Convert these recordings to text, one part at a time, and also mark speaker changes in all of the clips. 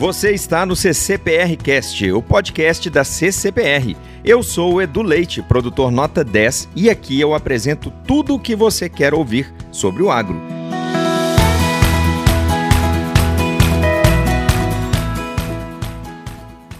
Speaker 1: Você está no CCPR Cast, o podcast da CCPR. Eu sou o Edu Leite, produtor nota 10, e aqui eu apresento tudo o que você quer ouvir sobre o agro.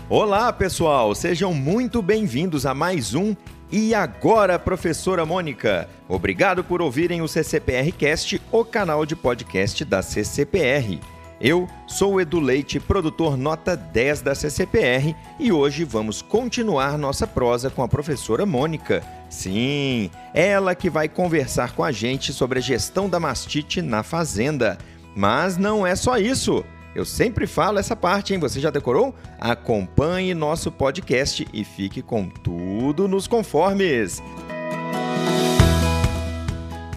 Speaker 1: Olá, pessoal, sejam muito bem-vindos a mais um E Agora, Professora Mônica. Obrigado por ouvirem o CCPR Cast, o canal de podcast da CCPR. Eu sou o Edu Leite, produtor nota 10 da CCPR, e hoje vamos continuar nossa prosa com a professora Mônica. Sim, ela que vai conversar com a gente sobre a gestão da mastite na fazenda. Mas não é só isso. Eu sempre falo essa parte, hein? Você já decorou? Acompanhe nosso podcast e fique com tudo nos conformes.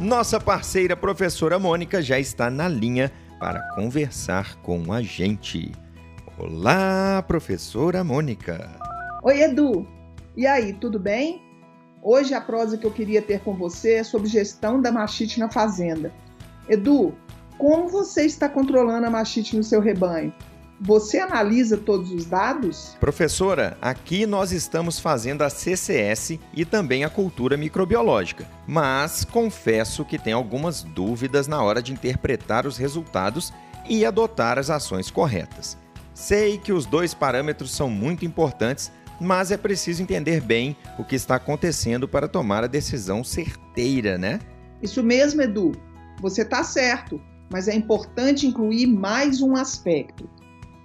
Speaker 1: Nossa parceira professora Mônica já está na linha para conversar com a gente. Olá, professora Mônica.
Speaker 2: Oi, Edu. E aí, tudo bem? Hoje a prosa que eu queria ter com você é sobre gestão da machite na fazenda. Edu, como você está controlando a machite no seu rebanho? Você analisa todos os dados?
Speaker 1: Professora, aqui nós estamos fazendo a CCS e também a cultura microbiológica, mas confesso que tenho algumas dúvidas na hora de interpretar os resultados e adotar as ações corretas. Sei que os dois parâmetros são muito importantes, mas é preciso entender bem o que está acontecendo para tomar a decisão certeira, né?
Speaker 2: Isso mesmo, Edu. Você está certo, mas é importante incluir mais um aspecto.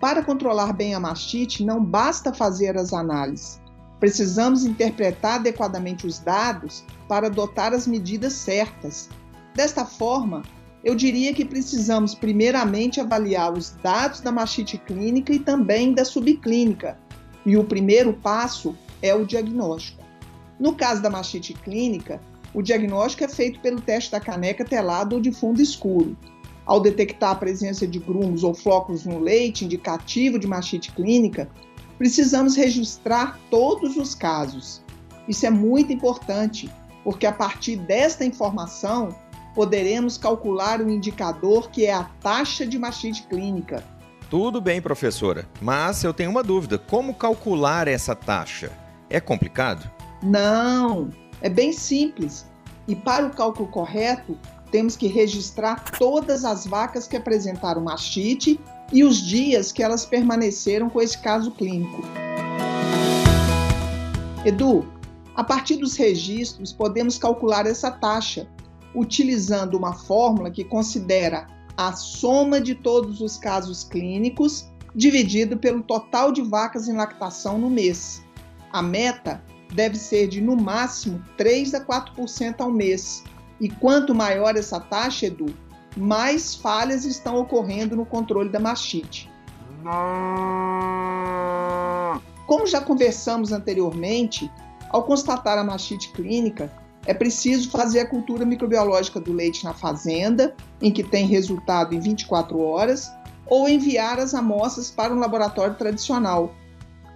Speaker 2: Para controlar bem a mastite, não basta fazer as análises. Precisamos interpretar adequadamente os dados para adotar as medidas certas. Desta forma, eu diria que precisamos primeiramente avaliar os dados da mastite clínica e também da subclínica. E o primeiro passo é o diagnóstico. No caso da mastite clínica, o diagnóstico é feito pelo teste da caneca telada ou de fundo escuro ao detectar a presença de grumos ou flocos no leite, indicativo de mastite clínica, precisamos registrar todos os casos. Isso é muito importante, porque a partir desta informação poderemos calcular o indicador que é a taxa de mastite clínica.
Speaker 1: Tudo bem, professora, mas eu tenho uma dúvida: como calcular essa taxa? É complicado?
Speaker 2: Não, é bem simples. E para o cálculo correto, temos que registrar todas as vacas que apresentaram mastite e os dias que elas permaneceram com esse caso clínico. Edu, a partir dos registros, podemos calcular essa taxa utilizando uma fórmula que considera a soma de todos os casos clínicos dividido pelo total de vacas em lactação no mês. A meta deve ser de no máximo 3 a 4% ao mês, e quanto maior essa taxa, Edu, mais falhas estão ocorrendo no controle da mastite. Como já conversamos anteriormente, ao constatar a mastite clínica, é preciso fazer a cultura microbiológica do leite na fazenda, em que tem resultado em 24 horas, ou enviar as amostras para um laboratório tradicional.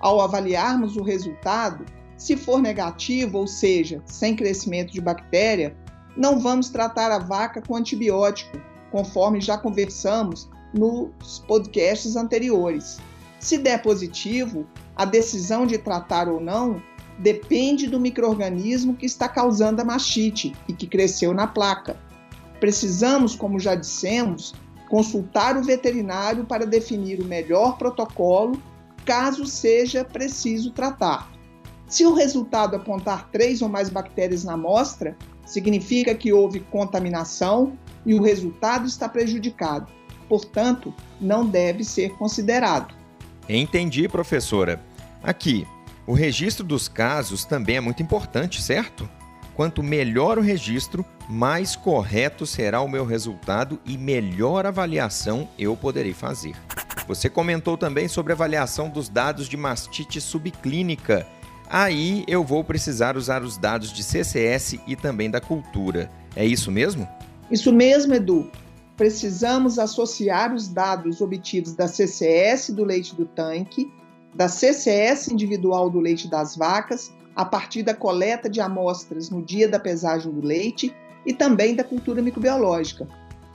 Speaker 2: Ao avaliarmos o resultado, se for negativo, ou seja, sem crescimento de bactéria, não vamos tratar a vaca com antibiótico, conforme já conversamos nos podcasts anteriores. Se der positivo, a decisão de tratar ou não depende do microorganismo que está causando a mastite e que cresceu na placa. Precisamos, como já dissemos, consultar o veterinário para definir o melhor protocolo caso seja preciso tratar. Se o resultado apontar três ou mais bactérias na amostra, significa que houve contaminação e o resultado está prejudicado. Portanto, não deve ser considerado.
Speaker 1: Entendi, professora. Aqui, o registro dos casos também é muito importante, certo? Quanto melhor o registro, mais correto será o meu resultado e melhor avaliação eu poderei fazer. Você comentou também sobre a avaliação dos dados de mastite subclínica Aí eu vou precisar usar os dados de CCS e também da cultura. É isso mesmo?
Speaker 2: Isso mesmo, Edu. Precisamos associar os dados obtidos da CCS do leite do tanque, da CCS individual do leite das vacas, a partir da coleta de amostras no dia da pesagem do leite e também da cultura microbiológica.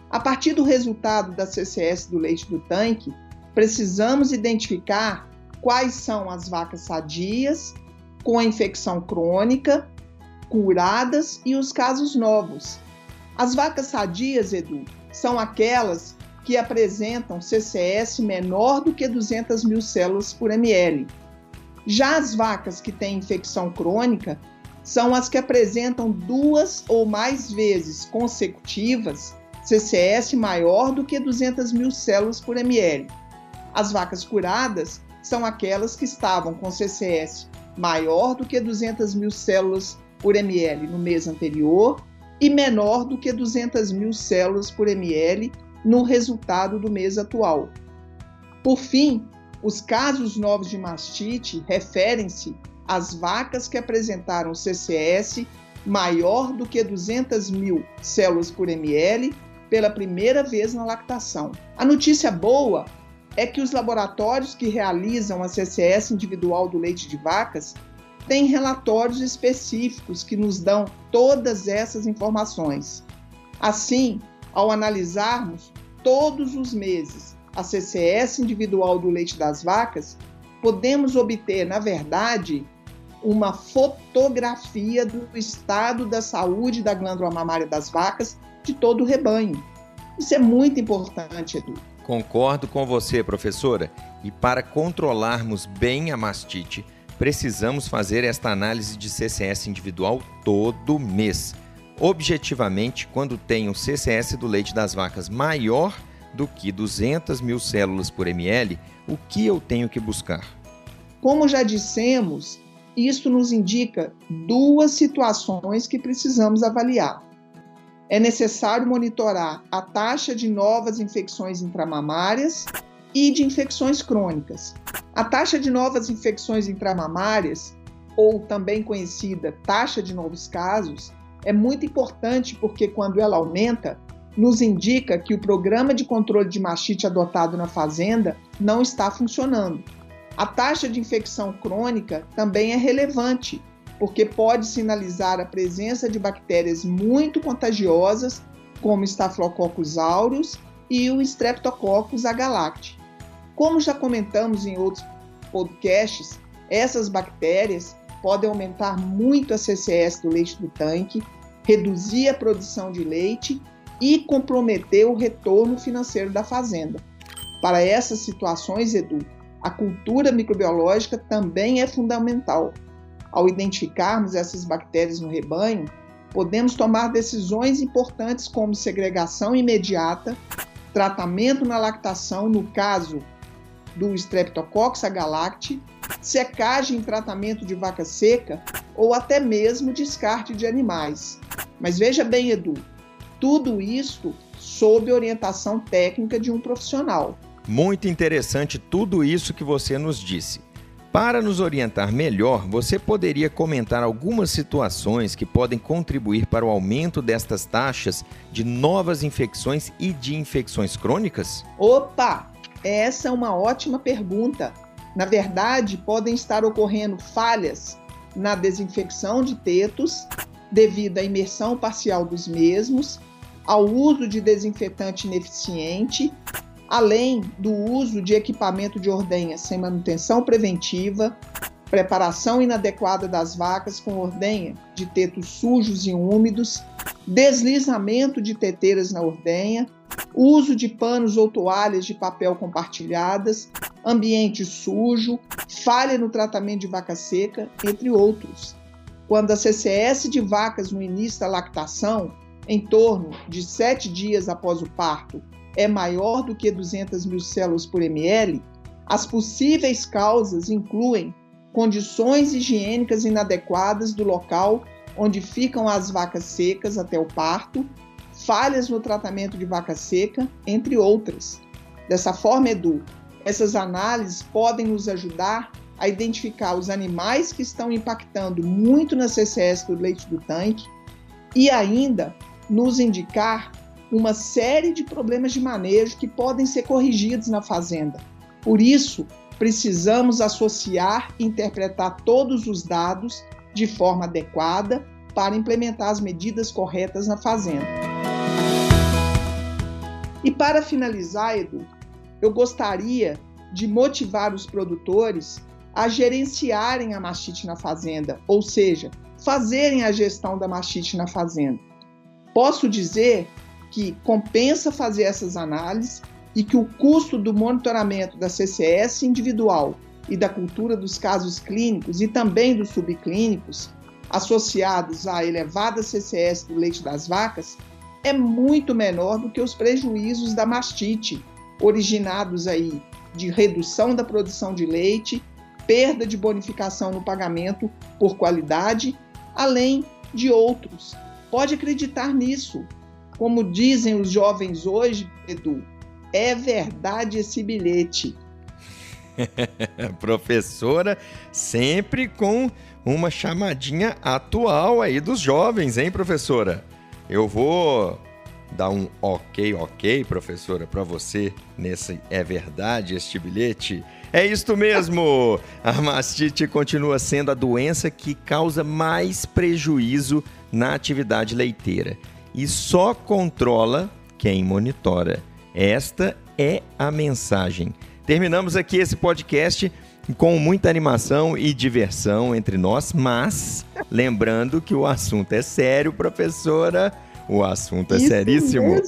Speaker 2: A partir do resultado da CCS do leite do tanque, precisamos identificar quais são as vacas sadias, com a infecção crônica, curadas e os casos novos. As vacas sadias, Edu, são aquelas que apresentam CCS menor do que 200 mil células por ml. Já as vacas que têm infecção crônica são as que apresentam duas ou mais vezes consecutivas CCS maior do que 200 mil células por ml. As vacas curadas são aquelas que estavam com CCS maior do que 200 mil células por ml no mês anterior e menor do que 200 mil células por ml no resultado do mês atual. Por fim, os casos novos de mastite referem-se às vacas que apresentaram CCS maior do que 200 mil células por ml pela primeira vez na lactação. A notícia boa é que os laboratórios que realizam a CCS individual do leite de vacas têm relatórios específicos que nos dão todas essas informações. Assim, ao analisarmos todos os meses a CCS individual do leite das vacas, podemos obter, na verdade, uma fotografia do estado da saúde da glândula mamária das vacas de todo o rebanho. Isso é muito importante, Edu.
Speaker 1: Concordo com você, professora. E para controlarmos bem a mastite, precisamos fazer esta análise de CCS individual todo mês. Objetivamente, quando tem um CCS do leite das vacas maior do que 200 mil células por ml, o que eu tenho que buscar?
Speaker 2: Como já dissemos, isso nos indica duas situações que precisamos avaliar é necessário monitorar a taxa de novas infecções intramamárias e de infecções crônicas. A taxa de novas infecções intramamárias, ou também conhecida taxa de novos casos, é muito importante porque quando ela aumenta, nos indica que o programa de controle de mastite adotado na fazenda não está funcionando. A taxa de infecção crônica também é relevante, porque pode sinalizar a presença de bactérias muito contagiosas, como Staphylococcus aureus e o Streptococcus agalacti. Como já comentamos em outros podcasts, essas bactérias podem aumentar muito a CCS do leite do tanque, reduzir a produção de leite e comprometer o retorno financeiro da fazenda. Para essas situações, Edu, a cultura microbiológica também é fundamental, ao identificarmos essas bactérias no rebanho, podemos tomar decisões importantes como segregação imediata, tratamento na lactação, no caso do Streptococcus agalacti, secagem e tratamento de vaca seca ou até mesmo descarte de animais. Mas veja bem, Edu, tudo isso sob orientação técnica de um profissional.
Speaker 1: Muito interessante tudo isso que você nos disse. Para nos orientar melhor, você poderia comentar algumas situações que podem contribuir para o aumento destas taxas de novas infecções e de infecções crônicas?
Speaker 2: Opa! Essa é uma ótima pergunta. Na verdade, podem estar ocorrendo falhas na desinfecção de tetos devido à imersão parcial dos mesmos, ao uso de desinfetante ineficiente além do uso de equipamento de ordenha sem manutenção preventiva, preparação inadequada das vacas com ordenha de tetos sujos e úmidos, deslizamento de teteiras na ordenha, uso de panos ou toalhas de papel compartilhadas, ambiente sujo, falha no tratamento de vaca seca, entre outros. Quando a CCS de vacas no início da lactação, em torno de sete dias após o parto, é maior do que 200 mil células por ml, as possíveis causas incluem condições higiênicas inadequadas do local onde ficam as vacas secas até o parto, falhas no tratamento de vaca seca, entre outras. Dessa forma, Edu, essas análises podem nos ajudar a identificar os animais que estão impactando muito na CCS do leite do tanque e ainda nos indicar uma série de problemas de manejo que podem ser corrigidos na fazenda. Por isso, precisamos associar e interpretar todos os dados de forma adequada para implementar as medidas corretas na fazenda. E para finalizar, Edu, eu gostaria de motivar os produtores a gerenciarem a mastite na fazenda, ou seja, fazerem a gestão da mastite na fazenda. Posso dizer que compensa fazer essas análises e que o custo do monitoramento da CCS individual e da cultura dos casos clínicos e também dos subclínicos associados à elevada CCS do leite das vacas é muito menor do que os prejuízos da mastite, originados aí de redução da produção de leite, perda de bonificação no pagamento por qualidade, além de outros. Pode acreditar nisso. Como dizem os jovens hoje, Edu, é verdade esse bilhete.
Speaker 1: Professora, sempre com uma chamadinha atual aí dos jovens, hein, professora? Eu vou dar um ok, ok, professora, para você nesse é verdade este bilhete. É isto mesmo! A mastite continua sendo a doença que causa mais prejuízo na atividade leiteira e só controla quem monitora. Esta é a mensagem. Terminamos aqui esse podcast com muita animação e diversão entre nós, mas lembrando que o assunto é sério, professora. O assunto é Isso seríssimo.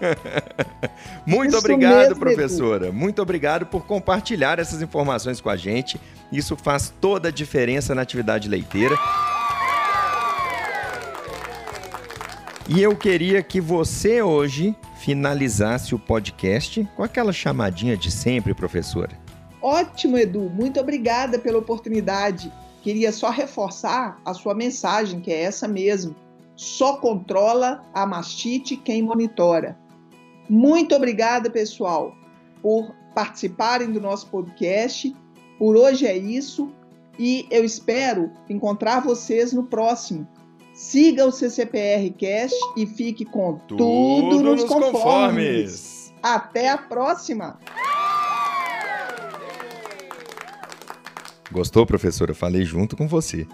Speaker 1: Muito Isso obrigado, mesmo, professora. Edu. Muito obrigado por compartilhar essas informações com a gente. Isso faz toda a diferença na atividade leiteira. E eu queria que você hoje finalizasse o podcast com aquela chamadinha de sempre, professora.
Speaker 2: Ótimo, Edu. Muito obrigada pela oportunidade. Queria só reforçar a sua mensagem, que é essa mesmo. Só controla a mastite quem monitora. Muito obrigada, pessoal, por participarem do nosso podcast. Por hoje é isso e eu espero encontrar vocês no próximo. Siga o CCPR Cast e fique com tudo, tudo nos, nos conformes. conformes. Até a próxima!
Speaker 1: Gostou, professora? Falei junto com você.